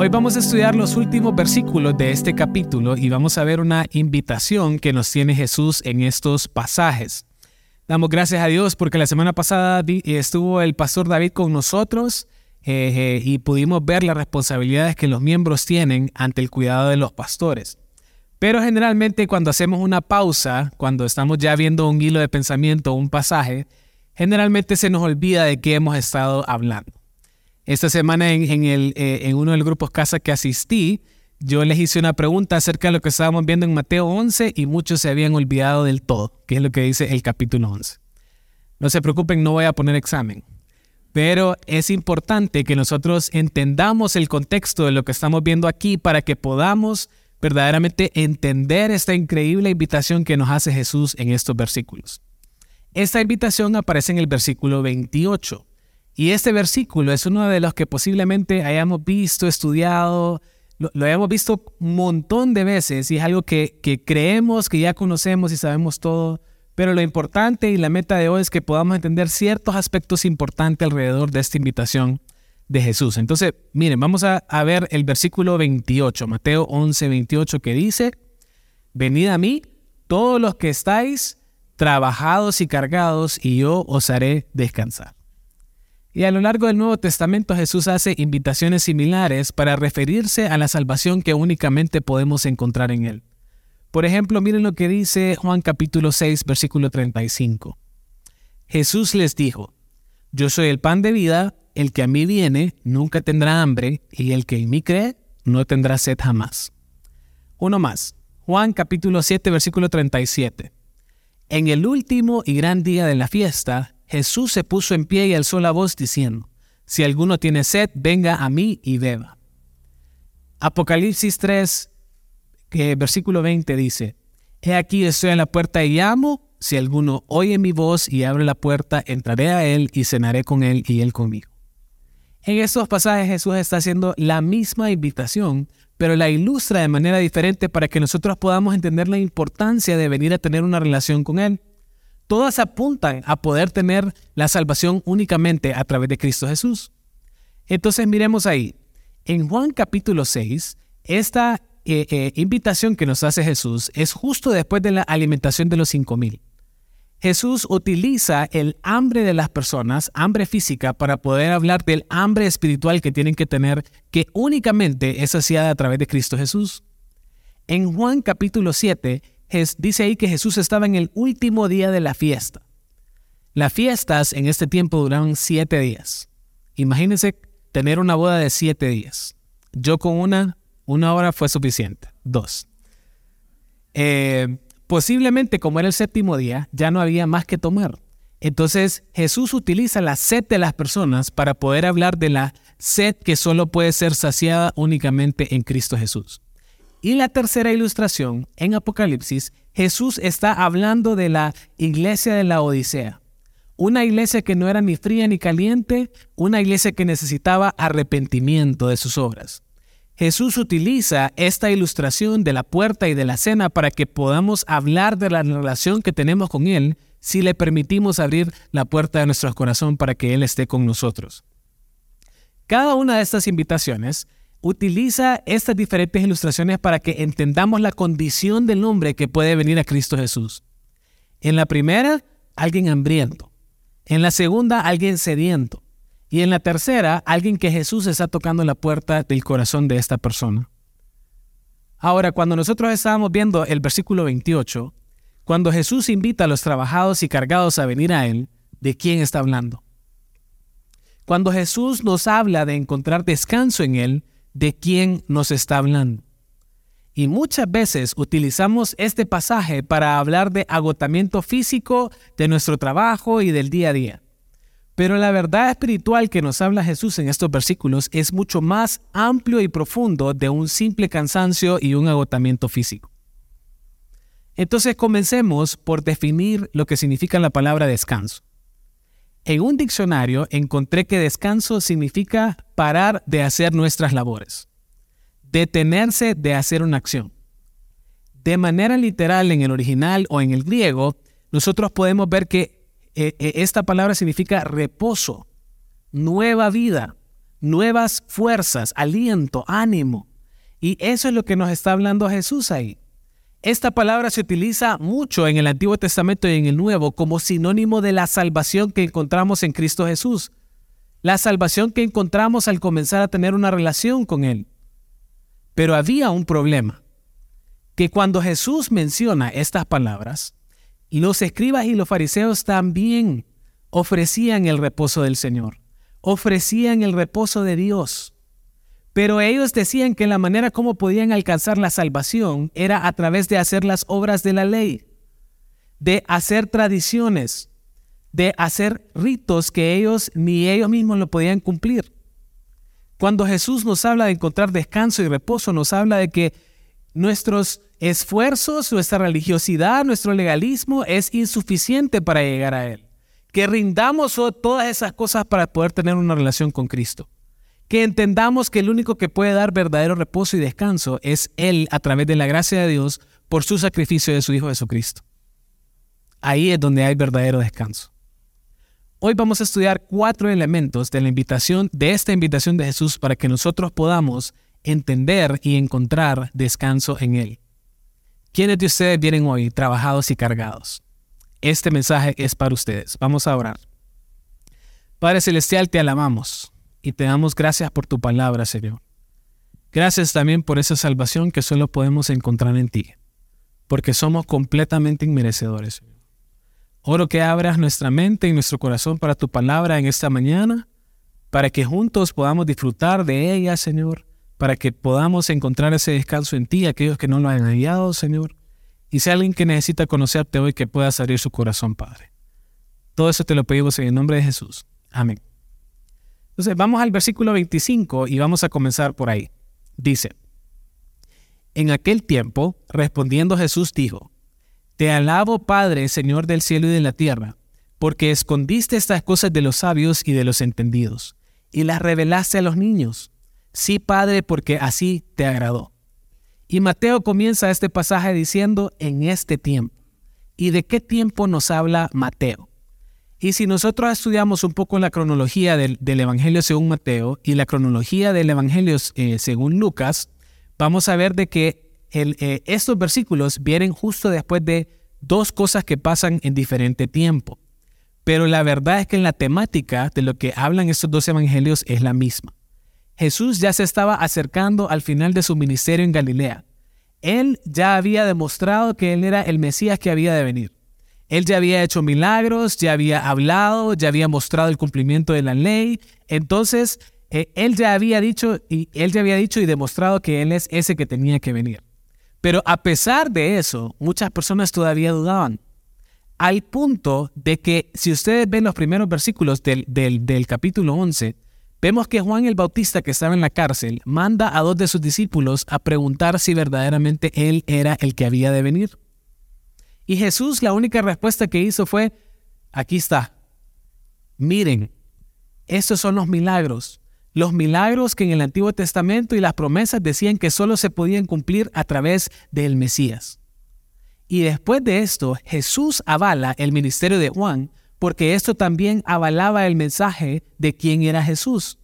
Hoy vamos a estudiar los últimos versículos de este capítulo y vamos a ver una invitación que nos tiene Jesús en estos pasajes. Damos gracias a Dios porque la semana pasada estuvo el pastor David con nosotros eh, eh, y pudimos ver las responsabilidades que los miembros tienen ante el cuidado de los pastores. Pero generalmente cuando hacemos una pausa, cuando estamos ya viendo un hilo de pensamiento o un pasaje, generalmente se nos olvida de qué hemos estado hablando. Esta semana eh, en uno de los grupos casa que asistí, yo les hice una pregunta acerca de lo que estábamos viendo en Mateo 11 y muchos se habían olvidado del todo, que es lo que dice el capítulo 11. No se preocupen, no voy a poner examen, pero es importante que nosotros entendamos el contexto de lo que estamos viendo aquí para que podamos verdaderamente entender esta increíble invitación que nos hace Jesús en estos versículos. Esta invitación aparece en el versículo 28 y este versículo es uno de los que posiblemente hayamos visto, estudiado, lo, hayamos visto un montón de veces y es algo que, que creemos, que ya conocemos y sabemos todo, pero lo importante y la meta de hoy es que podamos entender ciertos aspectos importantes alrededor de esta invitación de Jesús. Entonces, miren, vamos a, a, ver el versículo 28, Mateo 11, 28, que dice, venid a mí todos los que estáis trabajados y cargados, y yo os haré descansar. Y a lo largo del Nuevo Testamento Jesús hace invitaciones similares para referirse a la salvación que únicamente podemos encontrar en Él. Por ejemplo, miren lo que dice Juan capítulo 6, versículo 35. Jesús les dijo, Yo soy el pan de vida, el que a mí viene nunca tendrá hambre, y el que en mí cree no tendrá sed jamás. Uno más, Juan capítulo 7, versículo 37. En el último y gran día de la fiesta, Jesús se puso en pie y alzó la voz diciendo, Si alguno tiene sed, venga a mí y beba. Apocalipsis 3, que versículo 20 dice, He aquí estoy en la puerta y llamo, si alguno oye mi voz y abre la puerta, entraré a él y cenaré con él y él conmigo. En estos pasajes Jesús está haciendo la misma invitación, pero la ilustra de manera diferente para que nosotros podamos entender la importancia de venir a tener una relación con Él todas apuntan a poder tener la salvación únicamente a través de Cristo Jesús. Entonces miremos ahí, en Juan capítulo 6, esta eh, eh, invitación que nos hace Jesús es justo después de la alimentación de los cinco mil. Jesús utiliza el hambre de las personas, hambre física, para poder hablar del hambre espiritual que tienen que tener, que únicamente es saciada a través de Cristo Jesús. En Juan capítulo 7, dice ahí que Jesús estaba en el último día de la fiesta. Las fiestas en este tiempo duraban siete días. Imagínense tener una boda de siete días. Yo con una, una hora fue suficiente. Dos. Eh, posiblemente como era el séptimo día, ya no había más que tomar. Entonces Jesús utiliza la sed de las personas para poder hablar de la sed que solo puede ser saciada únicamente en Cristo Jesús. Y la tercera ilustración, en Apocalipsis, Jesús está hablando de la iglesia de la Odisea. Una iglesia que no era ni fría ni caliente, una iglesia que necesitaba arrepentimiento de sus obras. Jesús utiliza esta ilustración de la puerta y de la cena para que podamos hablar de la relación que tenemos con Él si le permitimos abrir la puerta de nuestro corazón para que Él esté con nosotros. Cada una de estas invitaciones utiliza estas diferentes ilustraciones para que entendamos la condición del hombre que puede venir a Cristo Jesús. En la primera, alguien hambriento. En la segunda, alguien sediento. Y en la tercera, alguien que Jesús está tocando la puerta del corazón de esta persona. Ahora, cuando nosotros estábamos viendo el versículo 28, cuando Jesús invita a los trabajados y cargados a venir a Él, ¿de quién está hablando? Cuando Jesús nos habla de encontrar descanso en Él, de quién nos está hablando. Y muchas veces utilizamos este pasaje para hablar de agotamiento físico, de nuestro trabajo y del día a día. Pero la verdad espiritual que nos habla Jesús en estos versículos es mucho más amplio y profundo de un simple cansancio y un agotamiento físico. Entonces comencemos por definir lo que significa la palabra descanso. En un diccionario encontré que descanso significa parar de hacer nuestras labores, detenerse de hacer una acción. De manera literal en el original o en el griego, nosotros podemos ver que eh, eh, esta palabra significa reposo, nueva vida, nuevas fuerzas, aliento, ánimo. Y eso es lo que nos está hablando Jesús ahí. Esta palabra se utiliza mucho en el Antiguo Testamento y en el Nuevo como sinónimo de la salvación que encontramos en Cristo Jesús. La salvación que encontramos al comenzar a tener una relación con Él. Pero había un problema, que cuando Jesús menciona estas palabras, los escribas y los fariseos también ofrecían el reposo del Señor, ofrecían el reposo de Dios. Pero ellos decían que la manera como podían alcanzar la salvación era a través de hacer las obras de la ley, de hacer tradiciones, de hacer ritos que ellos ni ellos mismos lo podían cumplir. Cuando Jesús nos habla de encontrar descanso y reposo, nos habla de que nuestros esfuerzos, nuestra religiosidad, nuestro legalismo es insuficiente para llegar a Él. Que rindamos todas esas cosas para poder tener una relación con Cristo que entendamos que el único que puede dar verdadero reposo y descanso es Él a través de la gracia de Dios por su sacrificio de su Hijo Jesucristo. Ahí es donde hay verdadero descanso. Hoy vamos a estudiar cuatro elementos de la invitación, de esta invitación de Jesús para que nosotros podamos entender y encontrar descanso en Él. ¿Quiénes de ustedes vienen hoy trabajados y cargados? Este mensaje es para ustedes. Vamos a orar. Padre Celestial, te alabamos y te damos gracias por tu palabra, Señor. Gracias también por esa salvación que solo podemos encontrar en ti, porque somos completamente inmerecedores. Oro que abras nuestra mente y nuestro corazón para tu palabra en esta mañana, para que juntos podamos disfrutar de ella, Señor, para que podamos encontrar ese descanso en ti, aquellos que no lo han hallado, Señor. Y si alguien que necesita conocerte hoy, que pueda abrir su corazón, Padre. Todo eso te lo pedimos en el nombre de Jesús. Amén. Entonces vamos al versículo 25 y vamos a comenzar por ahí. Dice, en aquel tiempo, respondiendo Jesús dijo, Te alabo Padre, Señor del cielo y de la tierra, porque escondiste estas cosas de los sabios y de los entendidos, y las revelaste a los niños. Sí, Padre, porque así te agradó. Y Mateo comienza este pasaje diciendo, en este tiempo. ¿Y de qué tiempo nos habla Mateo? Y si nosotros estudiamos un poco la cronología del, Evangelio según Mateo y la cronología del Evangelio eh, según Lucas, vamos a ver de que eh, estos versículos vienen justo después de dos cosas que pasan en diferente tiempo. Pero la verdad es que en la temática de lo que hablan estos dos evangelios es la misma. Jesús ya se estaba acercando al final de su ministerio en Galilea. Él ya había demostrado que él era el Mesías que había de venir. Él ya había hecho milagros, ya había hablado, ya había mostrado el cumplimiento de la ley. Entonces, eh, él ya había dicho y él ya había dicho y demostrado que él es ese que tenía que venir. Pero a pesar de eso, muchas personas todavía dudaban. Al punto de que si ustedes ven los primeros versículos del, del, del capítulo 11, vemos que Juan el Bautista, que estaba en la cárcel, manda a dos de sus discípulos a preguntar si verdaderamente él era el que había de venir. Y Jesús la única respuesta que hizo fue, aquí está, miren, estos son los milagros. Los milagros que en el Antiguo Testamento y las promesas decían que solo se podían cumplir a través del Mesías. Y después de esto, Jesús avala el ministerio de Juan porque esto también avalaba el mensaje de quién era Jesús.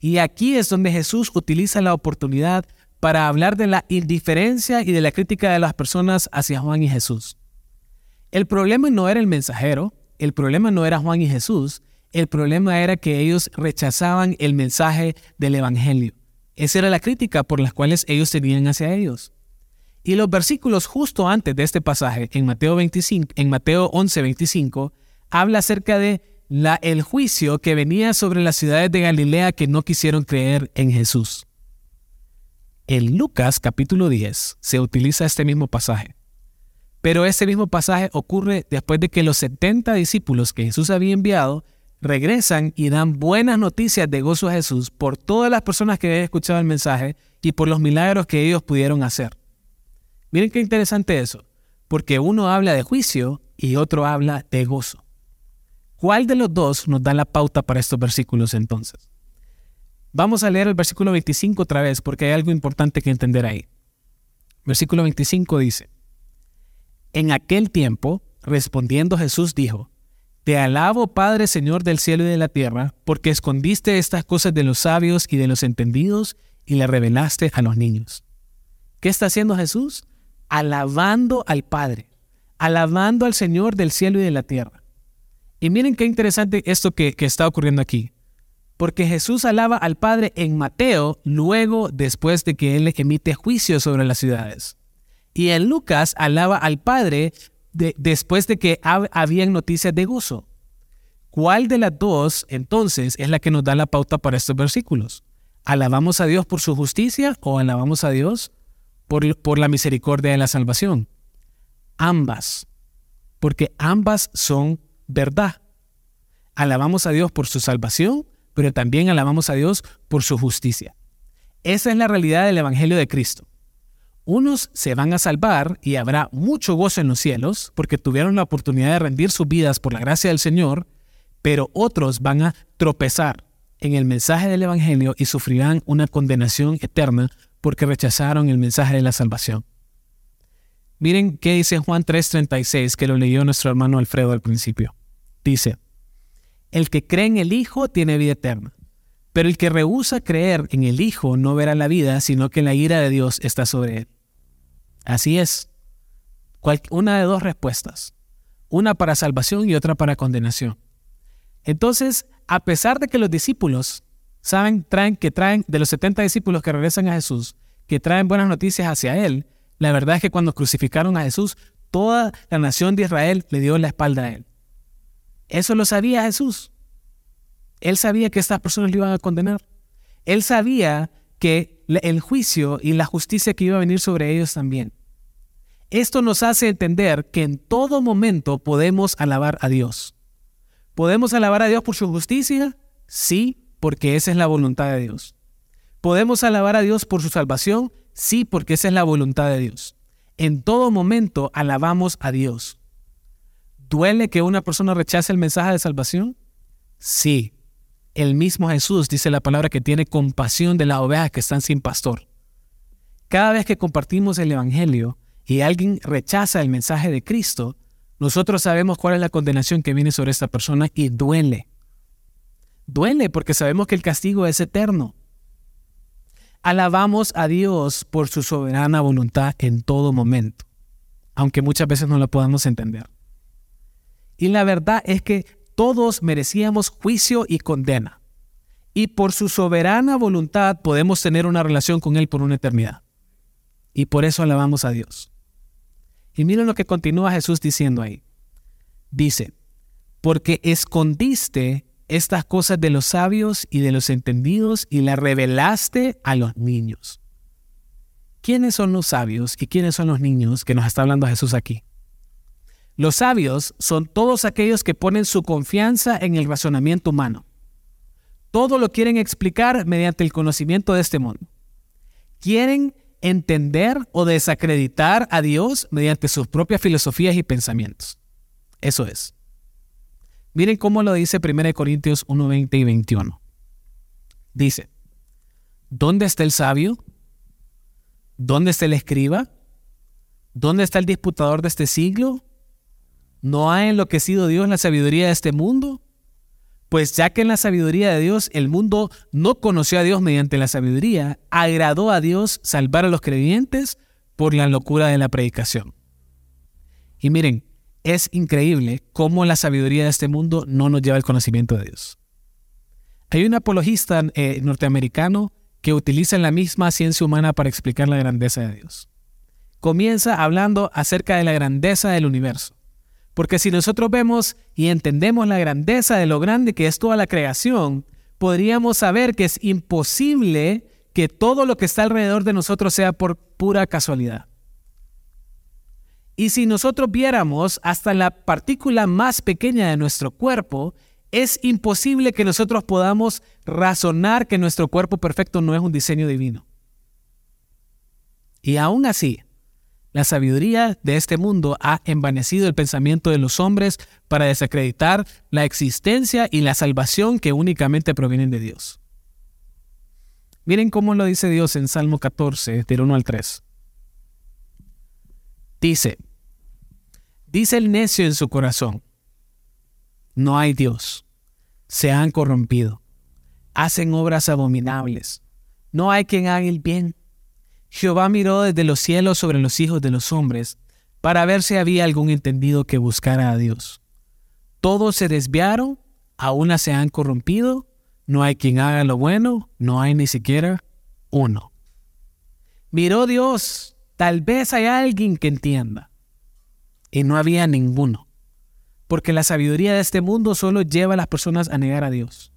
Y aquí es donde Jesús utiliza la oportunidad para hablar de la indiferencia y de la crítica de las personas hacia Juan y Jesús. El problema no era el mensajero, el problema no era Juan y Jesús, el problema era que ellos rechazaban el mensaje del Evangelio. Esa era la crítica por las cuales ellos tenían hacia ellos. Y los versículos justo antes de este pasaje, en Mateo, 25, en Mateo 11, 25, habla acerca de la, el juicio que venía sobre las ciudades de Galilea que no quisieron creer en Jesús. En Lucas capítulo 10 se utiliza este mismo pasaje. Pero ese mismo pasaje ocurre después de que los 70 discípulos que Jesús había enviado regresan y dan buenas noticias de gozo a Jesús por todas las personas que habían escuchado el mensaje y por los milagros que ellos pudieron hacer. Miren qué interesante eso, porque uno habla de juicio y otro habla de gozo. ¿Cuál de los dos nos da la pauta para estos versículos entonces? Vamos a leer el versículo 25 otra vez porque hay algo importante que entender ahí. Versículo 25 dice, en aquel tiempo, respondiendo Jesús dijo, Te alabo, Padre, Señor del cielo y de la tierra, porque escondiste estas cosas de los sabios y de los entendidos y le revelaste a los niños. ¿Qué está haciendo Jesús? Alabando al Padre, alabando al Señor del cielo y de la tierra. Y miren qué interesante esto que, que está ocurriendo aquí. Porque Jesús alaba al Padre en Mateo luego después de que Él emite juicio sobre las ciudades. Y en Lucas alaba al Padre después de que habían noticias de gozo. ¿Cuál de las dos entonces es la que nos da la pauta para estos versículos? ¿Alabamos a Dios por su justicia o alabamos a Dios por, por la misericordia de la salvación? Ambas, porque ambas son verdad. Alabamos a Dios por su salvación, pero también alabamos a Dios por su justicia. Esa es la realidad del Evangelio de Cristo. Unos se van a salvar y habrá mucho gozo en los cielos porque tuvieron la oportunidad de rendir sus vidas por la gracia del Señor, pero otros van a tropezar en el mensaje del Evangelio y sufrirán una condenación eterna porque rechazaron el mensaje de la salvación. Miren qué dice Juan 3:36, que lo leyó nuestro hermano Alfredo al principio. Dice, el que cree en el Hijo tiene vida eterna. Pero el que rehúsa creer en el Hijo no verá la vida, sino que la ira de Dios está sobre él. Así es. una de dos respuestas. Una para salvación y otra para condenación. Entonces, a pesar de que los discípulos saben traen, que traen de los 70 discípulos que regresan a Jesús, que traen buenas noticias hacia Él, la verdad es que cuando crucificaron a Jesús, toda la nación de Israel le dio la espalda a Él. Eso lo sabía Jesús. Él sabía que estas personas le iban a condenar. Él sabía que el juicio y la justicia que iba a venir sobre ellos también. Esto nos hace entender que en todo momento podemos alabar a Dios. ¿Podemos alabar a Dios por su justicia? Sí, porque esa es la voluntad de Dios. ¿Podemos alabar a Dios por su salvación? Sí, porque esa es la voluntad de Dios. En todo momento alabamos a Dios. ¿Duele que una persona rechace el mensaje de salvación? Sí, el mismo Jesús dice la palabra que tiene compasión de las ovejas que están sin pastor. Cada vez que compartimos el Evangelio y alguien rechaza el mensaje de Cristo, nosotros sabemos cuál es la condenación que viene sobre esta persona y duele. Duele porque sabemos que el castigo es eterno. Alabamos a Dios por su soberana voluntad en todo momento, aunque muchas veces no lo podamos entender. Y la verdad es que todos merecíamos juicio y condena. Y por su soberana voluntad podemos tener una relación con Él por una eternidad. Y por eso alabamos a Dios. Y miren lo que continúa Jesús diciendo ahí. Dice, porque escondiste estas cosas de los sabios y de los entendidos y las revelaste a los niños. ¿Quiénes son los sabios y quiénes son los niños que nos está hablando Jesús aquí? Los sabios son todos aquellos que ponen su confianza en el razonamiento humano. Todo lo quieren explicar mediante el conocimiento de este mundo. Quieren entender o desacreditar a Dios mediante sus propias filosofías y pensamientos. Eso es. Miren cómo lo dice 1 Corintios 1, 20 y 21. Dice, ¿dónde está el sabio? ¿Dónde está el escriba? ¿Dónde está el disputador de este siglo? ¿No ha enloquecido Dios la sabiduría de este mundo? Pues ya que en la sabiduría de Dios el mundo no conoció a Dios mediante la sabiduría, agradó a Dios salvar a los creyentes por la locura de la predicación. Y miren, es increíble cómo la sabiduría de este mundo no nos lleva al conocimiento de Dios. Hay un apologista eh, norteamericano que utiliza la misma ciencia humana para explicar la grandeza de Dios. Comienza hablando acerca de la grandeza del universo porque si nosotros vemos y entendemos la grandeza de lo grande que es toda la creación, podríamos saber que es imposible que todo lo que está alrededor de nosotros sea por pura casualidad. Y si nosotros viéramos hasta la partícula más pequeña de nuestro cuerpo, es imposible que nosotros podamos razonar que nuestro cuerpo perfecto no es un diseño divino. Y aún así, la sabiduría de este mundo ha envanecido el pensamiento de los hombres para desacreditar la existencia y la salvación que únicamente provienen de Dios. Miren cómo lo dice Dios en Salmo 14, del 1 al 3. Dice, dice el necio en su corazón, no hay Dios. Se han corrompido. Hacen obras abominables. No hay quien haga el bien. Jehová miró desde los cielos sobre los hijos de los hombres para ver si había algún entendido que buscara a Dios. Todos se desviaron, a una se han corrompido, no hay quien haga lo bueno, no hay ni siquiera uno. Miró Dios, tal vez hay alguien que entienda. Y no había ninguno porque la sabiduría de este mundo solo lleva a las personas a negar a Dios.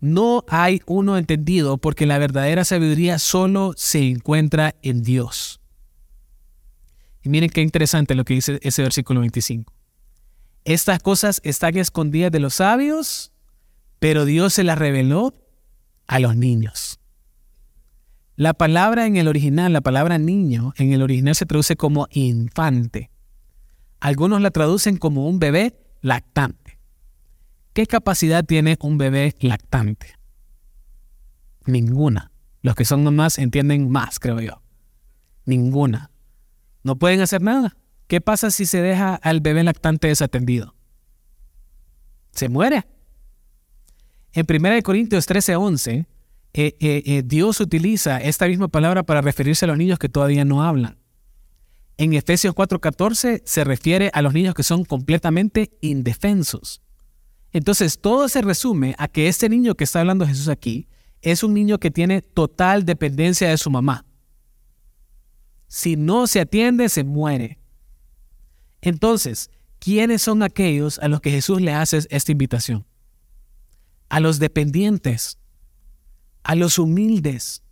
No hay uno entendido porque la verdadera sabiduría solo se encuentra en Dios. Y miren qué interesante lo que dice ese versículo 25. Estas cosas están escondidas de los sabios, pero Dios se las reveló a los niños. La palabra en el original, la palabra niño, en el original se traduce como infante. Algunos la traducen como un bebé lactante. ¿Qué capacidad tiene un bebé lactante? Ninguna. Los que son más entienden más, creo yo. Ninguna. No pueden hacer nada. ¿Qué pasa si se deja al bebé lactante desatendido? Se muere. En 1 Corintios 13, 11, eh, eh, eh, Dios utiliza esta misma palabra para referirse a los niños que todavía no hablan. En Efesios 4:14 se refiere a los niños que son completamente indefensos. Entonces todo se resume a que este niño que está hablando Jesús aquí es un niño que tiene total dependencia de su mamá. Si no se atiende, se muere. Entonces, ¿quiénes son aquellos a los que Jesús le hace esta invitación? A los dependientes, a los humildes,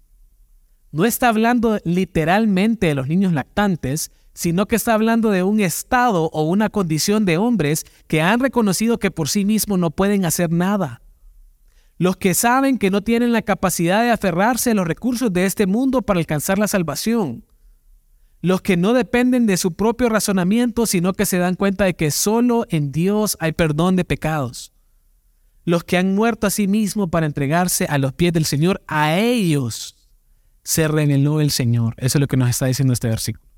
no está hablando literalmente de los niños lactantes, sino que está hablando de un estado o una condición de hombres que han reconocido que por sí mismos no pueden hacer nada. Los que saben que no tienen la capacidad de aferrarse a los recursos de este mundo para alcanzar la salvación. Los que no dependen de su propio razonamiento, sino que se dan cuenta de que solo en Dios hay perdón de pecados. Los que han muerto a sí mismos para entregarse a los pies del Señor, a ellos se reveló el Señor. Eso es lo que nos está diciendo este versículo.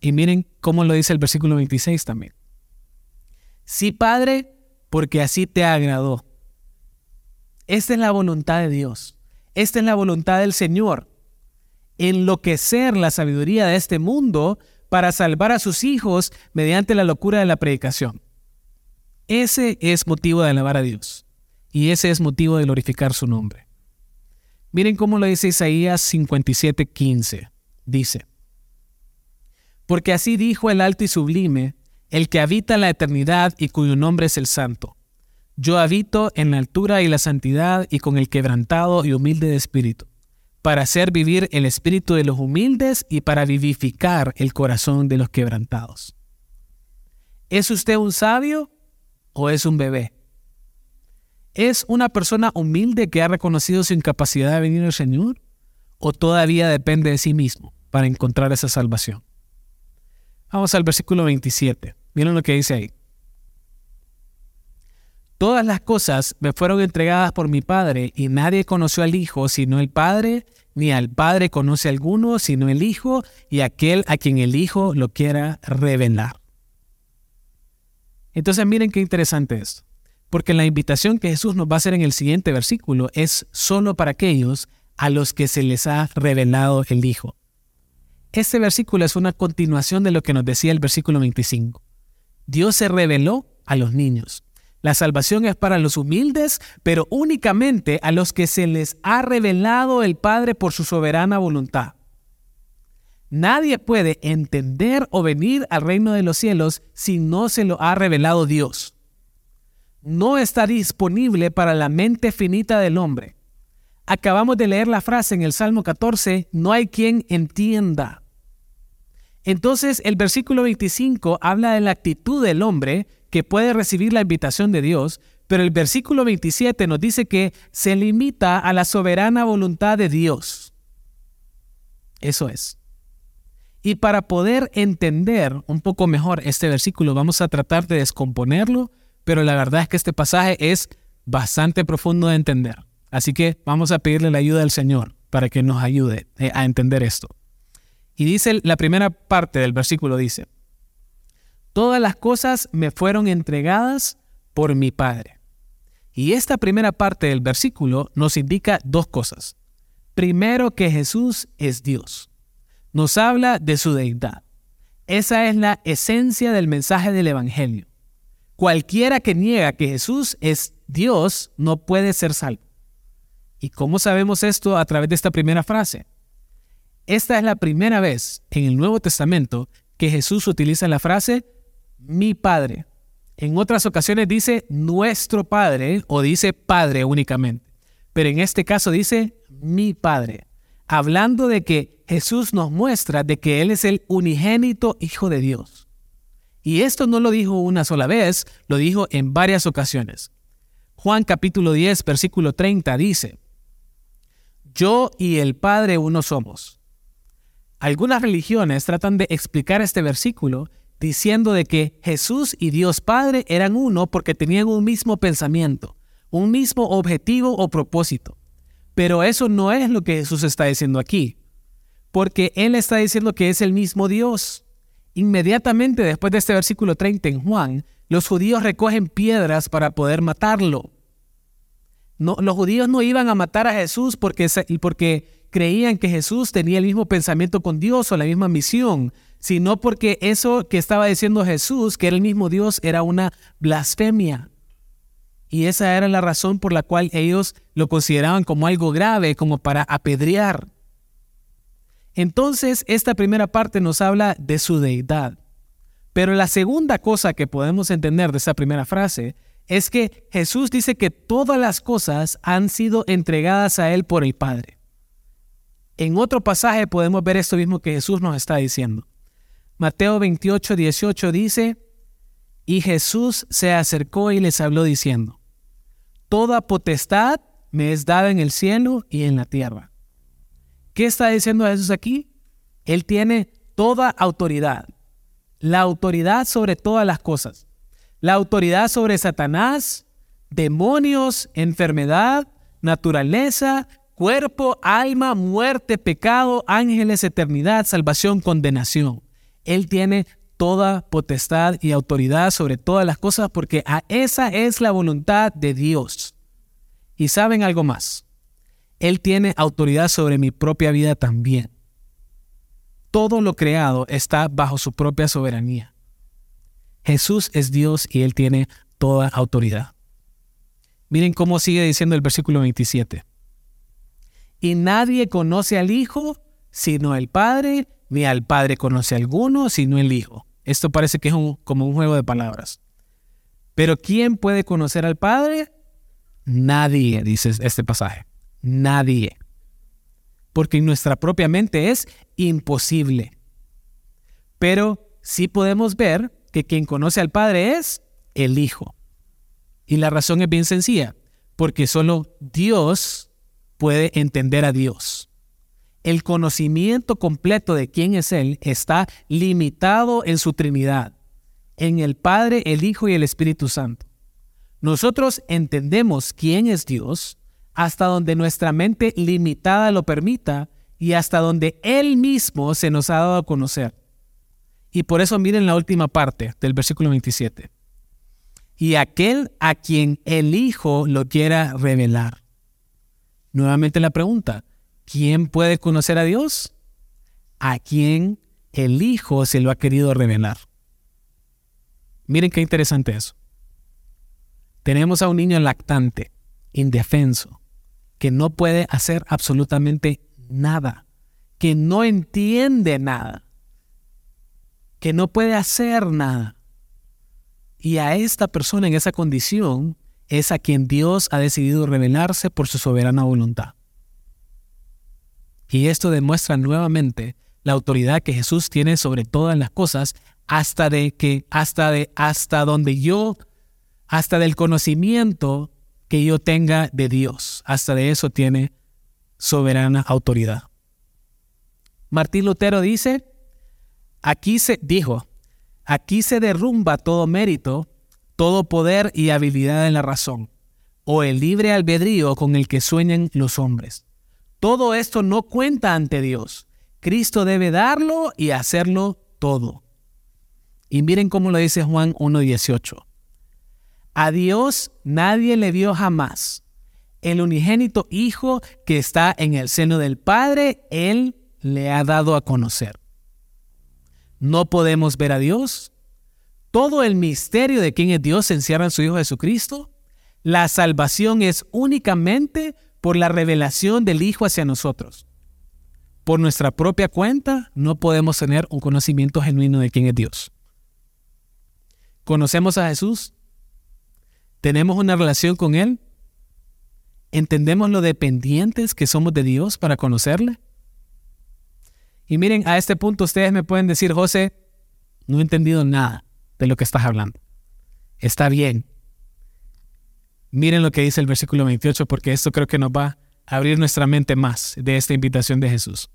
Y miren cómo lo dice el versículo 26 también. Sí, Padre, porque así te agradó. Esta es la voluntad de Dios. Esta es la voluntad del Señor. Enloquecer la sabiduría de este mundo para salvar a sus hijos mediante la locura de la predicación. Ese es motivo de alabar a Dios. Y ese es motivo de glorificar su nombre. Miren cómo lo dice Isaías 57:15. Dice, porque así dijo el alto y sublime, el que habita la eternidad y cuyo nombre es el santo. Yo habito en la altura y la santidad y con el quebrantado y humilde de espíritu, para hacer vivir el espíritu de los humildes y para vivificar el corazón de los quebrantados. ¿Es usted un sabio o es un bebé? ¿Es una persona humilde que ha reconocido su incapacidad de venir al Señor? ¿O todavía depende de sí mismo para encontrar esa salvación? Vamos al versículo 27. Miren lo que dice ahí. Todas las cosas me fueron entregadas por mi Padre y nadie conoció al Hijo sino el Padre, ni al Padre conoce alguno sino el Hijo y aquel a quien el Hijo lo quiera revelar. Entonces miren qué interesante esto. Porque la invitación que Jesús nos va a hacer en el siguiente versículo es solo para aquellos a los que se les ha revelado el Hijo. Este versículo es una continuación de lo que nos decía el versículo 25. Dios se reveló a los niños. La salvación es para los humildes, pero únicamente a los que se les ha revelado el Padre por su soberana voluntad. Nadie puede entender o venir al reino de los cielos si no se lo ha revelado Dios no está disponible para la mente finita del hombre. Acabamos de leer la frase en el Salmo 14, no hay quien entienda. Entonces el versículo 25 habla de la actitud del hombre que puede recibir la invitación de Dios, pero el versículo 27 nos dice que se limita a la soberana voluntad de Dios. Eso es. Y para poder entender un poco mejor este versículo, vamos a tratar de descomponerlo pero la verdad es que este pasaje es bastante profundo de entender. Así que vamos a pedirle la ayuda del Señor para que nos ayude eh, a entender esto. Y dice la primera parte del versículo dice, Todas las cosas me fueron entregadas por mi Padre. Y esta primera parte del versículo nos indica dos cosas. Primero que Jesús es Dios. Nos habla de su deidad. Esa es la esencia del mensaje del Evangelio. Cualquiera que niega que Jesús es Dios no puede ser salvo. ¿Y cómo sabemos esto a través de esta primera frase? Esta es la primera vez en el Nuevo Testamento que Jesús utiliza la frase mi Padre. En otras ocasiones dice nuestro Padre o dice Padre únicamente. Pero en este caso dice mi Padre, hablando de que Jesús nos muestra de que Él es el unigénito Hijo de Dios. Y esto no lo dijo una sola vez, lo dijo en varias ocasiones. Juan capítulo 10, versículo 30 dice, Yo y el Padre uno somos. Algunas religiones tratan de explicar este versículo diciendo de que Jesús y Dios Padre eran uno porque tenían un mismo pensamiento, un mismo objetivo o propósito. Pero eso no es lo que Jesús está diciendo aquí, porque Él está diciendo que es el mismo Dios. Inmediatamente después de este versículo 30 en Juan, los judíos recogen piedras para poder matarlo. Los judíos no iban a matar a Jesús porque, porque creían que Jesús tenía el mismo pensamiento con Dios o la misma misión, sino porque eso que estaba diciendo Jesús, que era el mismo Dios, era una blasfemia. Y esa era la razón por la cual ellos lo consideraban como algo grave, como para apedrear. Entonces, esta primera parte nos habla de su deidad. Pero la segunda cosa que podemos entender de esa primera frase es que Jesús dice que todas las cosas han sido entregadas a Él por el Padre. En otro pasaje podemos ver esto mismo que Jesús nos está diciendo. Mateo 28, 18 dice, y Jesús se acercó y les habló diciendo, Toda potestad me es dada en el cielo y en la tierra. ¿Qué está diciendo Jesús aquí? Él tiene toda autoridad. La autoridad sobre todas las cosas. La autoridad sobre Satanás, demonios, enfermedad, naturaleza, cuerpo, alma, muerte, pecado, ángeles, eternidad, salvación, condenación. Él tiene toda potestad y autoridad sobre todas las cosas porque a esa es la voluntad de Dios. Y saben algo más. Él tiene autoridad sobre mi propia vida también. Todo lo creado está bajo su propia soberanía. Jesús es Dios y Él tiene toda autoridad. Miren cómo sigue diciendo el versículo 27. Y nadie conoce al Hijo sino el Padre, ni al Padre conoce a alguno sino el Hijo. Esto parece que es como un juego de palabras. Pero ¿quién puede conocer al Padre? Nadie, dice este pasaje nadie. Porque en nuestra propia mente es imposible. Pero sí podemos ver que quien conoce al Padre es el Hijo. Y la razón es bien sencilla, porque solo Dios puede entender a Dios. El conocimiento completo de quién es Él está limitado en su Trinidad, en el Padre, el Hijo y el Espíritu Santo. Nosotros entendemos quién es Dios hasta donde nuestra mente limitada lo permita y hasta donde Él mismo se nos ha dado a conocer. Y por eso miren la última parte del versículo 27. Y aquel a quien el Hijo lo quiera revelar. Nuevamente la pregunta, ¿quién puede conocer a Dios? A quien el Hijo se lo ha querido revelar. Miren qué interesante eso. Tenemos a un niño lactante, indefenso, que no puede hacer absolutamente nada, que no entiende nada, que no puede hacer nada. Y a esta persona en esa condición es a quien Dios ha decidido revelarse por su soberana voluntad. Y esto demuestra nuevamente la autoridad que Jesús tiene sobre todas las cosas hasta de que hasta de hasta donde yo hasta del conocimiento que yo tenga de Dios. Hasta de eso tiene soberana autoridad. Martín Lutero dice, aquí se dijo, aquí se derrumba todo mérito, todo poder y habilidad en la razón, o el libre albedrío con el que sueñan los hombres. Todo esto no cuenta ante Dios. Cristo debe darlo y hacerlo todo. Y miren cómo lo dice Juan 1.18. A Dios nadie le vio jamás. El unigénito Hijo que está en el seno del Padre, Él le ha dado a conocer. No podemos ver a Dios. Todo el misterio de quién es Dios se encierra en su Hijo Jesucristo. La salvación es únicamente por la revelación del Hijo hacia nosotros. Por nuestra propia cuenta no podemos tener un conocimiento genuino de quién es Dios. ¿Conocemos a Jesús? ¿Tenemos una relación con Él? ¿Entendemos lo dependientes que somos de Dios para conocerle? Y miren, a este punto ustedes me pueden decir, José, no he entendido nada de lo que estás hablando. Está bien. Miren lo que dice el versículo 28 porque esto creo que nos va a abrir nuestra mente más de esta invitación de Jesús.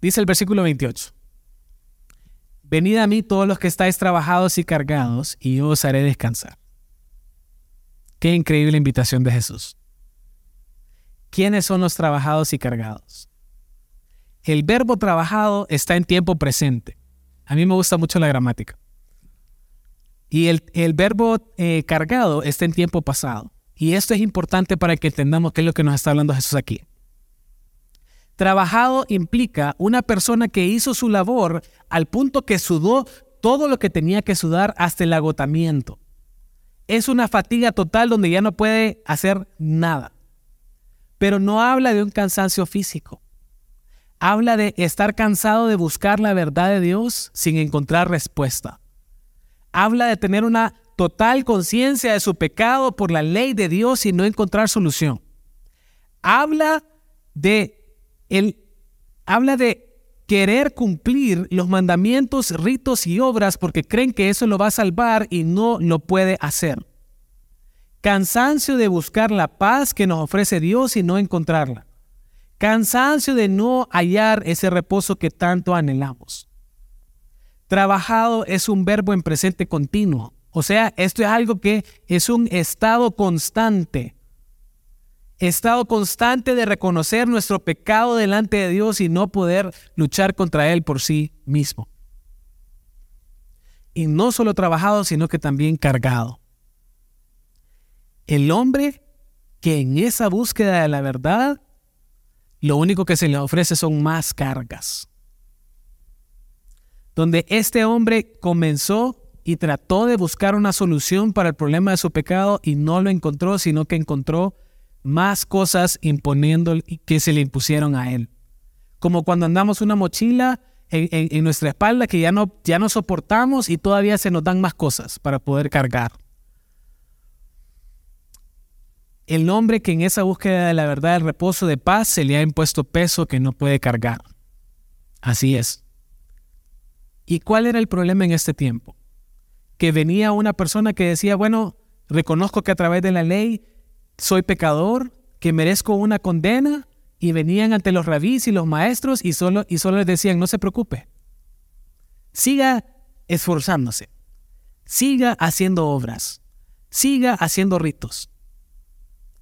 Dice el versículo 28. Venid a mí todos los que estáis trabajados y cargados, y yo os haré descansar. Qué increíble invitación de Jesús. ¿Quiénes son los trabajados y cargados? El verbo trabajado está en tiempo presente. A mí me gusta mucho la gramática. Y el, verbo eh, cargado está en tiempo pasado. Y esto es importante para que entendamos qué es lo que nos está hablando Jesús aquí. Trabajado implica una persona que hizo su labor al punto que sudó todo lo que tenía que sudar hasta el agotamiento. Es una fatiga total donde ya no puede hacer nada. Pero no habla de un cansancio físico. Habla de estar cansado de buscar la verdad de Dios sin encontrar respuesta. Habla de tener una total conciencia de su pecado por la ley de Dios y no encontrar solución. Habla de él habla de querer cumplir los mandamientos, ritos y obras porque creen que eso lo va a salvar y no lo puede hacer. Cansancio de buscar la paz que nos ofrece Dios y no encontrarla. Cansancio de no hallar ese reposo que tanto anhelamos. Trabajado es un verbo en presente continuo. O sea, esto es algo que es un estado constante estado constante de reconocer nuestro pecado delante de Dios y no poder luchar contra Él por sí mismo. Y no solo trabajado, sino que también cargado. El hombre que en esa búsqueda de la verdad, lo único que se le ofrece son más cargas. Donde este hombre comenzó y trató de buscar una solución para el problema de su pecado y no lo encontró, sino que encontró más cosas imponiendo que se le impusieron a él. Como cuando andamos una mochila en, nuestra espalda que ya no, ya no soportamos y todavía se nos dan más cosas para poder cargar. El hombre que en esa búsqueda de la verdad, el reposo de paz, se le ha impuesto peso que no puede cargar. Así es. ¿Y cuál era el problema en este tiempo? Que venía una persona que decía, bueno, reconozco que a través de la ley soy pecador, que merezco una condena, y venían ante los rabís y los maestros y solo, y solo les decían, no se preocupe, siga esforzándose, siga haciendo obras, siga haciendo ritos,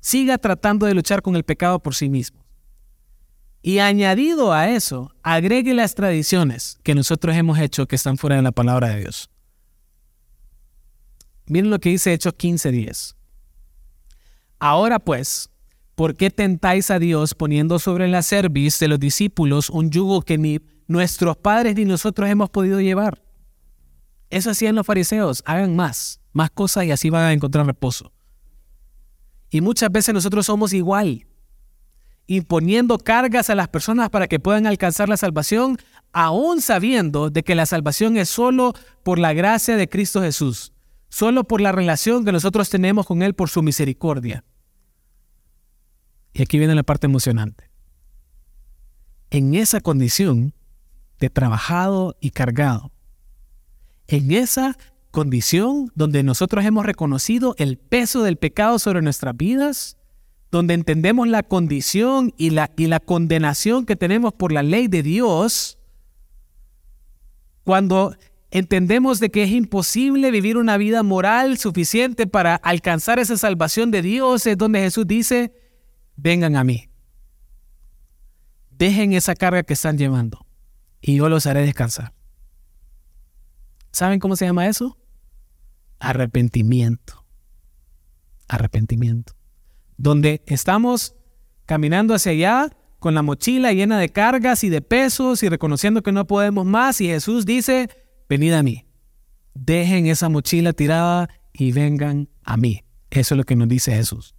siga tratando de luchar con el pecado por sí mismo. Y añadido a eso, agregue las tradiciones que nosotros hemos hecho que están fuera de la palabra de Dios. Miren lo que dice Hechos 15:10. Ahora pues, ¿por qué tentáis a Dios poniendo sobre la cerviz de los discípulos un yugo que ni nuestros padres ni nosotros hemos podido llevar? Eso hacían los fariseos, hagan más, más cosas y así van a encontrar reposo. Y muchas veces nosotros somos igual, imponiendo cargas a las personas para que puedan alcanzar la salvación, aún sabiendo de que la salvación es solo por la gracia de Cristo Jesús, solo por la relación que nosotros tenemos con Él por su misericordia. Y aquí viene la parte emocionante. En esa condición de trabajado y cargado, en esa condición donde nosotros hemos reconocido el peso del pecado sobre nuestras vidas, donde entendemos la condición y la, y la condenación que tenemos por la ley de Dios, cuando entendemos de que es imposible vivir una vida moral suficiente para alcanzar esa salvación de Dios, es donde Jesús dice, vengan a mí. Dejen esa carga que están llevando y yo los haré descansar. ¿Saben cómo se llama eso? Arrepentimiento. Arrepentimiento. Donde estamos caminando hacia allá con la mochila llena de cargas y de pesos y reconociendo que no podemos más y Jesús dice, venid a mí, dejen esa mochila tirada y vengan a mí. Eso es lo que nos dice Jesús.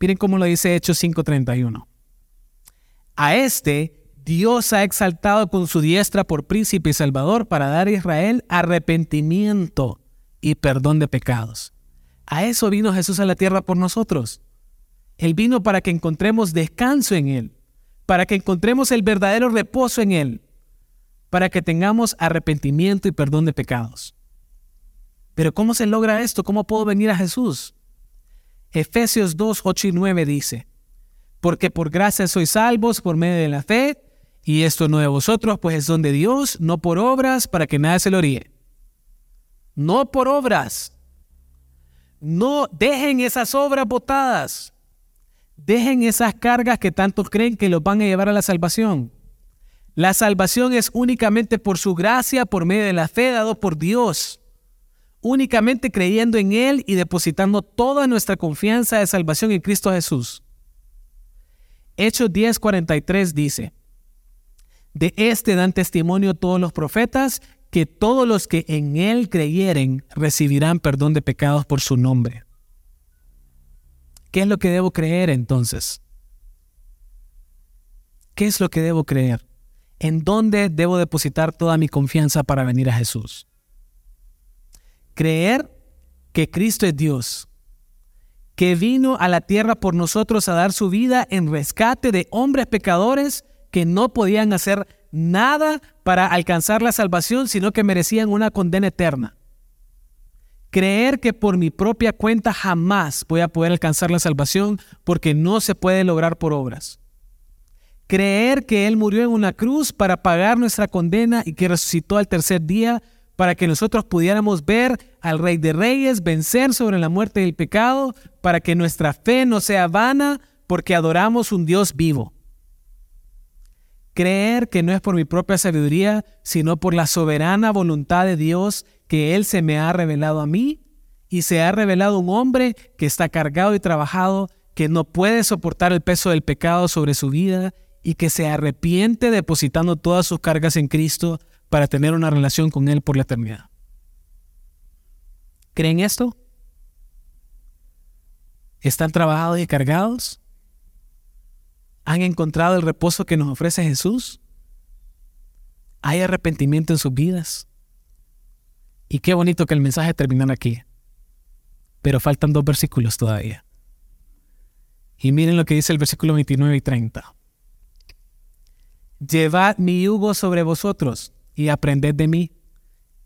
Miren cómo lo dice Hechos 5:31. A este Dios ha exaltado con su diestra por príncipe y salvador para dar a Israel arrepentimiento y perdón de pecados. A eso vino Jesús a la tierra por nosotros. Él vino para que encontremos descanso en Él, para que encontremos el verdadero reposo en Él, para que tengamos arrepentimiento y perdón de pecados. Pero ¿cómo se logra esto? ¿Cómo puedo venir a Jesús? Efesios 2, 8 y 9 dice, porque por gracia sois salvos por medio de la fe, y esto no de vosotros, pues es don de Dios, no por obras, para que nada se lo ríe. No por obras. No dejen esas obras botadas. Dejen esas cargas que tantos creen que los van a llevar a la salvación. La salvación es únicamente por su gracia, por medio de la fe dado por Dios. Únicamente creyendo en Él y depositando toda nuestra confianza de salvación en Cristo Jesús. Hechos 10:43 dice, De este dan testimonio todos los profetas, que todos los que en Él creyeren recibirán perdón de pecados por su nombre. ¿Qué es lo que debo creer entonces? ¿Qué es lo que debo creer? ¿En dónde debo depositar toda mi confianza para venir a Jesús? Creer que Cristo es Dios, que vino a la tierra por nosotros a dar su vida en rescate de hombres pecadores que no podían hacer nada para alcanzar la salvación, sino que merecían una condena eterna. Creer que por mi propia cuenta jamás voy a poder alcanzar la salvación porque no se puede lograr por obras. Creer que Él murió en una cruz para pagar nuestra condena y que resucitó al tercer día para que nosotros pudiéramos ver al Rey de Reyes vencer sobre la muerte y el pecado, para que nuestra fe no sea vana porque adoramos un Dios vivo. Creer que no es por mi propia sabiduría, sino por la soberana voluntad de Dios que Él se me ha revelado a mí y se ha revelado un hombre que está cargado y trabajado, que no puede soportar el peso del pecado sobre su vida y que se arrepiente depositando todas sus cargas en Cristo para tener una relación con Él por la eternidad. ¿Creen esto? ¿Están trabajados y cargados? ¿Han encontrado el reposo que nos ofrece Jesús? ¿Hay arrepentimiento en sus vidas? Y qué bonito que el mensaje terminara aquí. Pero faltan dos versículos todavía. Y miren lo que dice el versículo 29 y 30. Llevad mi yugo sobre vosotros y aprended de mí,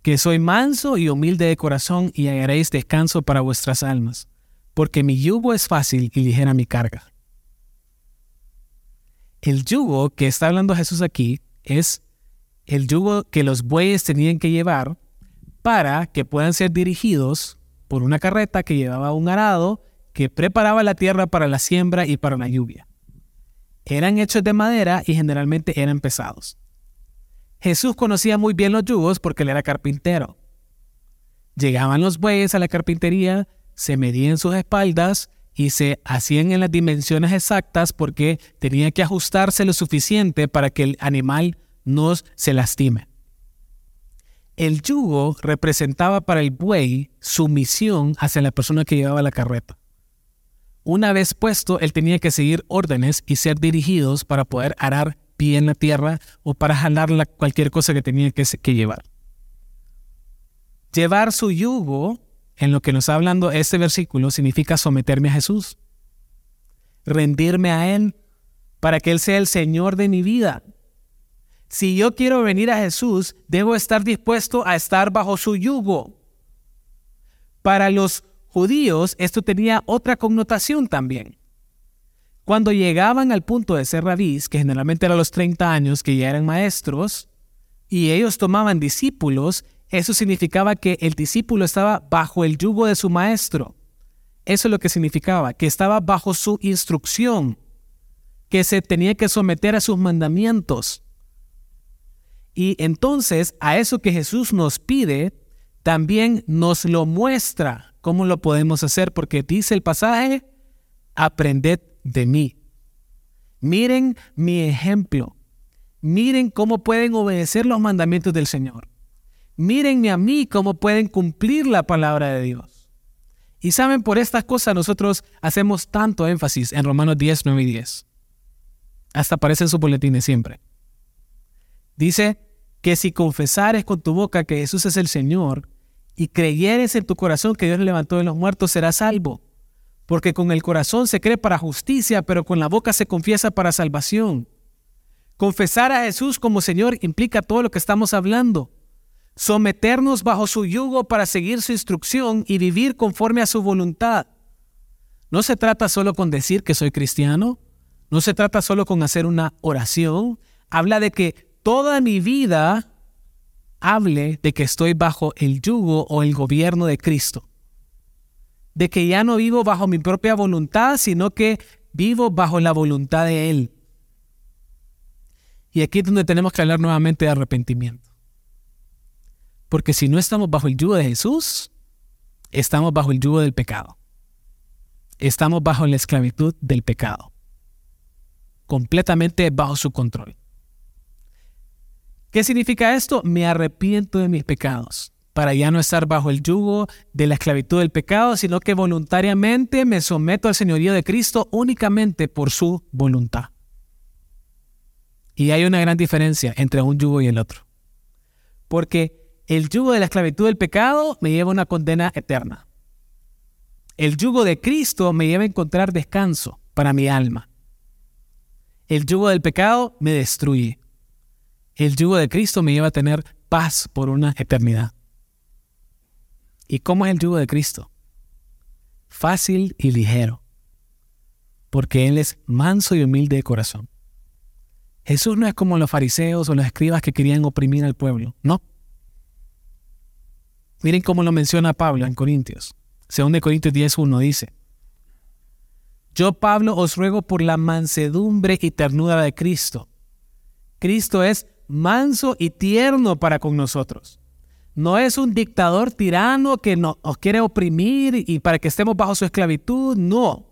que soy manso y humilde de corazón y hallaréis descanso para vuestras almas, porque mi yugo es fácil y ligera mi carga. El yugo que está hablando Jesús aquí es el yugo que los bueyes tenían que llevar para que puedan ser dirigidos por una carreta que llevaba un arado que preparaba la tierra para la siembra y para la lluvia. Eran hechos de madera y generalmente eran pesados. Jesús conocía muy bien los yugos porque él era carpintero. Llegaban los bueyes a la carpintería, se medían sus espaldas y se hacían en las dimensiones exactas porque tenía que ajustarse lo suficiente para que el animal no se lastime. El yugo representaba para el buey su misión hacia la persona que llevaba la carreta. Una vez puesto, él tenía que seguir órdenes y ser dirigidos para poder arar pie en la tierra o para jalar cualquier cosa que tenía que, que llevar. Llevar su yugo, en lo que nos está hablando este versículo, significa someterme a Jesús, rendirme a Él para que Él sea el Señor de mi vida, si yo quiero venir a Jesús, debo estar dispuesto a estar bajo su yugo. Para los judíos esto tenía otra connotación también. Cuando llegaban al punto de ser rabís, que generalmente eran los 30 años que ya eran maestros, y ellos tomaban discípulos, eso significaba que el discípulo estaba bajo el yugo de su maestro. Eso es lo que significaba, que estaba bajo su instrucción, que se tenía que someter a sus mandamientos. Y entonces a eso que Jesús nos pide, también nos lo muestra cómo lo podemos hacer, porque dice el pasaje, aprended de mí. Miren mi ejemplo. Miren cómo pueden obedecer los mandamientos del Señor. Mírenme a mí cómo pueden cumplir la palabra de Dios. Y saben, por estas cosas nosotros hacemos tanto énfasis en Romanos 10, 9 y 10. Hasta aparece en su boletines siempre. Dice que si confesares con tu boca que Jesús es el Señor y creyeres en tu corazón que Dios le levantó de los muertos, serás salvo. Porque con el corazón se cree para justicia, pero con la boca se confiesa para salvación. Confesar a Jesús como Señor implica todo lo que estamos hablando. Someternos bajo su yugo para seguir su instrucción y vivir conforme a su voluntad. No se trata solo con decir que soy cristiano, no se trata solo con hacer una oración, habla de que toda mi vida hable de que estoy bajo el yugo o el gobierno de Cristo. De que ya no vivo bajo mi propia voluntad, sino que vivo bajo la voluntad de Él. Y aquí es donde tenemos que hablar nuevamente de arrepentimiento. Porque si no estamos bajo el yugo de Jesús, estamos bajo el yugo del pecado. Estamos bajo la esclavitud del pecado. Completamente bajo su control. ¿Qué significa esto? Me arrepiento de mis pecados para ya no estar bajo el yugo de la esclavitud del pecado, sino que voluntariamente me someto al señorío de Cristo únicamente por su voluntad. Y hay una gran diferencia entre un yugo y el otro. Porque el yugo de la esclavitud del pecado me lleva a una condena eterna. El yugo de Cristo me lleva a encontrar descanso para mi alma. El yugo del pecado me destruye. El yugo de Cristo me lleva a tener paz por una eternidad. ¿Y cómo es el yugo de Cristo? Fácil y ligero, porque Él es manso y humilde de corazón. Jesús no es como los fariseos o los escribas que querían oprimir al pueblo, no. Miren cómo lo menciona Pablo en Corintios. Según de Corintios 10.1 dice, Yo Pablo os ruego por la mansedumbre y ternura de Cristo. Cristo es manso y tierno para con nosotros. No es un dictador tirano que nos quiere oprimir y para que estemos bajo su esclavitud, no.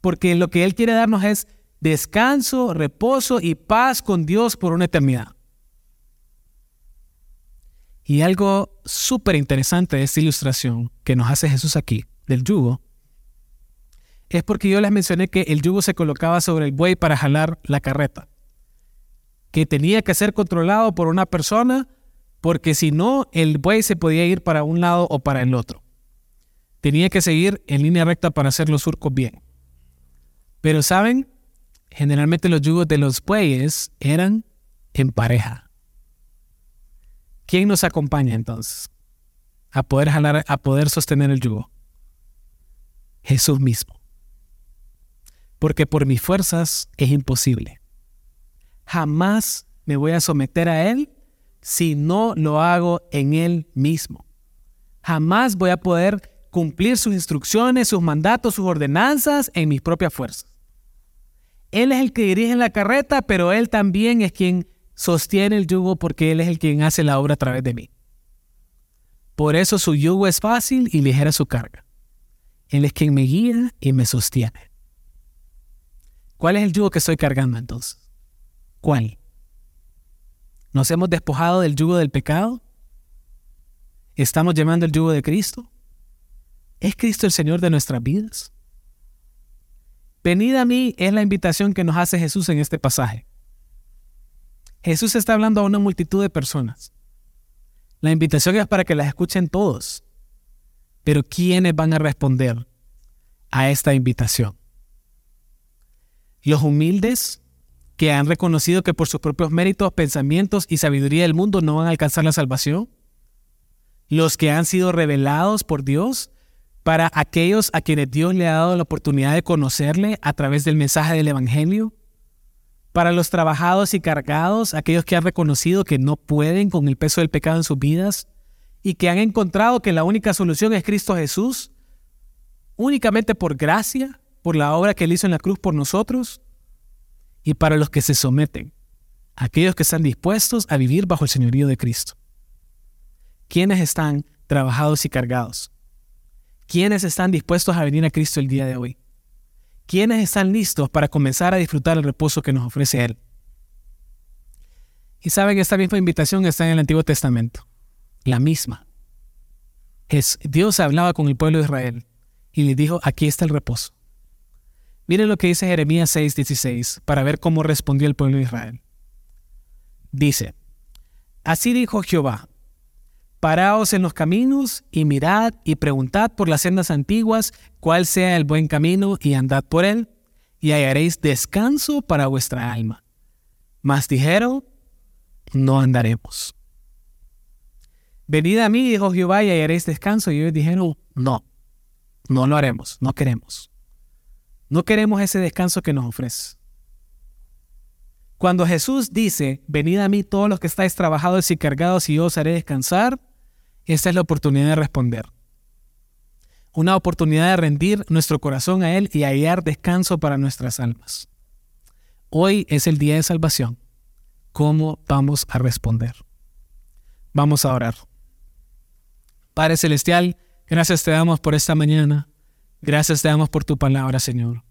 Porque lo que Él quiere darnos es descanso, reposo y paz con Dios por una eternidad. Y algo súper interesante de esta ilustración que nos hace Jesús aquí, del yugo, es porque yo les mencioné que el yugo se colocaba sobre el buey para jalar la carreta que tenía que ser controlado por una persona, porque si no, el buey se podía ir para un lado o para el otro. Tenía que seguir en línea recta para hacer los surcos bien. Pero saben, generalmente los yugos de los bueyes eran en pareja. ¿Quién nos acompaña entonces a poder a poder sostener el yugo? Jesús mismo. Porque por mis fuerzas es imposible jamás me voy a someter a Él si no lo hago en Él mismo. Jamás voy a poder cumplir sus instrucciones, sus mandatos, sus ordenanzas en mis propias fuerzas. Él es el que dirige la carreta, pero Él también es quien sostiene el yugo porque Él es el quien hace la obra a través de mí. Por eso su yugo es fácil y ligera su carga. Él es quien me guía y me sostiene. ¿Cuál es el yugo que estoy cargando entonces? ¿Cuál? ¿Nos hemos despojado del yugo del pecado? ¿Estamos llevando el yugo de Cristo? ¿Es Cristo el Señor de nuestras vidas? Venid a mí es la invitación que nos hace Jesús en este pasaje. Jesús está hablando a una multitud de personas. La invitación es para que las escuchen todos. Pero ¿quiénes van a responder a esta invitación? Los humildes que han reconocido que por sus propios méritos, pensamientos y sabiduría del mundo no van a alcanzar la salvación? ¿Los que han sido revelados por Dios para aquellos a quienes Dios le ha dado la oportunidad de conocerle a través del mensaje del Evangelio? ¿Para los trabajados y cargados, aquellos que han reconocido que no pueden con el peso del pecado en sus vidas y que han encontrado que la única solución es Cristo Jesús? únicamente por gracia, por la obra que Él hizo en la cruz por nosotros, y para los que se someten aquellos que están dispuestos a vivir bajo el señorío de Cristo. ¿Quiénes están trabajados y cargados? ¿Quiénes están dispuestos a venir a Cristo el día de hoy? ¿Quiénes están listos para comenzar a disfrutar el reposo que nos ofrece Él? Y saben, esta misma invitación está en el Antiguo Testamento, la misma. Es, Dios hablaba con el pueblo de Israel y le dijo, aquí está el reposo. Miren lo que dice Jeremías 6:16 para ver cómo respondió el pueblo de Israel. Dice, así dijo Jehová, paraos en los caminos y mirad y preguntad por las sendas antiguas cuál sea el buen camino y andad por él y hallaréis descanso para vuestra alma. Mas dijeron, no andaremos. Venid a mí, dijo Jehová, y hallaréis descanso. Y ellos dijeron, no, no lo haremos, no queremos. No queremos ese descanso que nos ofrece. Cuando Jesús dice, venid a mí todos los que estáis trabajados y cargados y yo os haré descansar, esta es la oportunidad de responder. Una oportunidad de rendir nuestro corazón a Él y hallar descanso para nuestras almas. Hoy es el día de salvación. ¿Cómo vamos a responder? Vamos a orar. Padre Celestial, gracias te damos por esta mañana. Gracias te damos por tu palabra, Señor.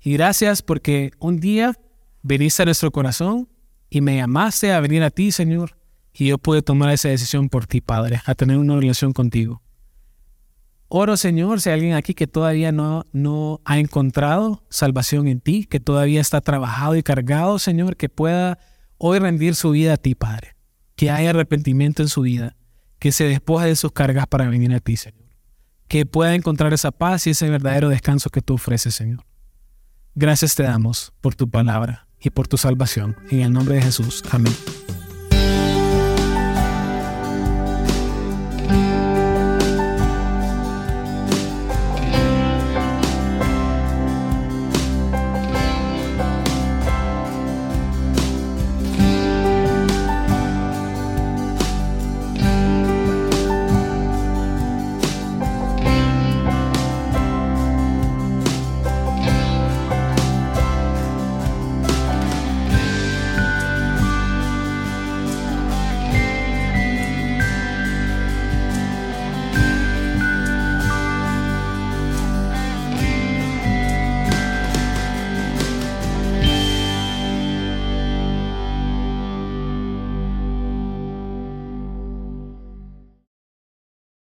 Y gracias porque un día viniste a nuestro corazón y me llamaste a venir a ti, Señor. Y yo pude tomar esa decisión por ti, Padre, a tener una relación contigo. Oro, Señor, si hay alguien aquí que todavía no, no ha encontrado salvación en ti, que todavía está trabajado y cargado, Señor, que pueda hoy rendir su vida a ti, Padre. Que haya arrepentimiento en su vida, que se despoje de sus cargas para venir a ti, Señor que pueda encontrar esa paz y ese verdadero descanso que tú ofreces, Señor. Gracias te damos por tu palabra y por tu salvación. En el nombre de Jesús. Amén.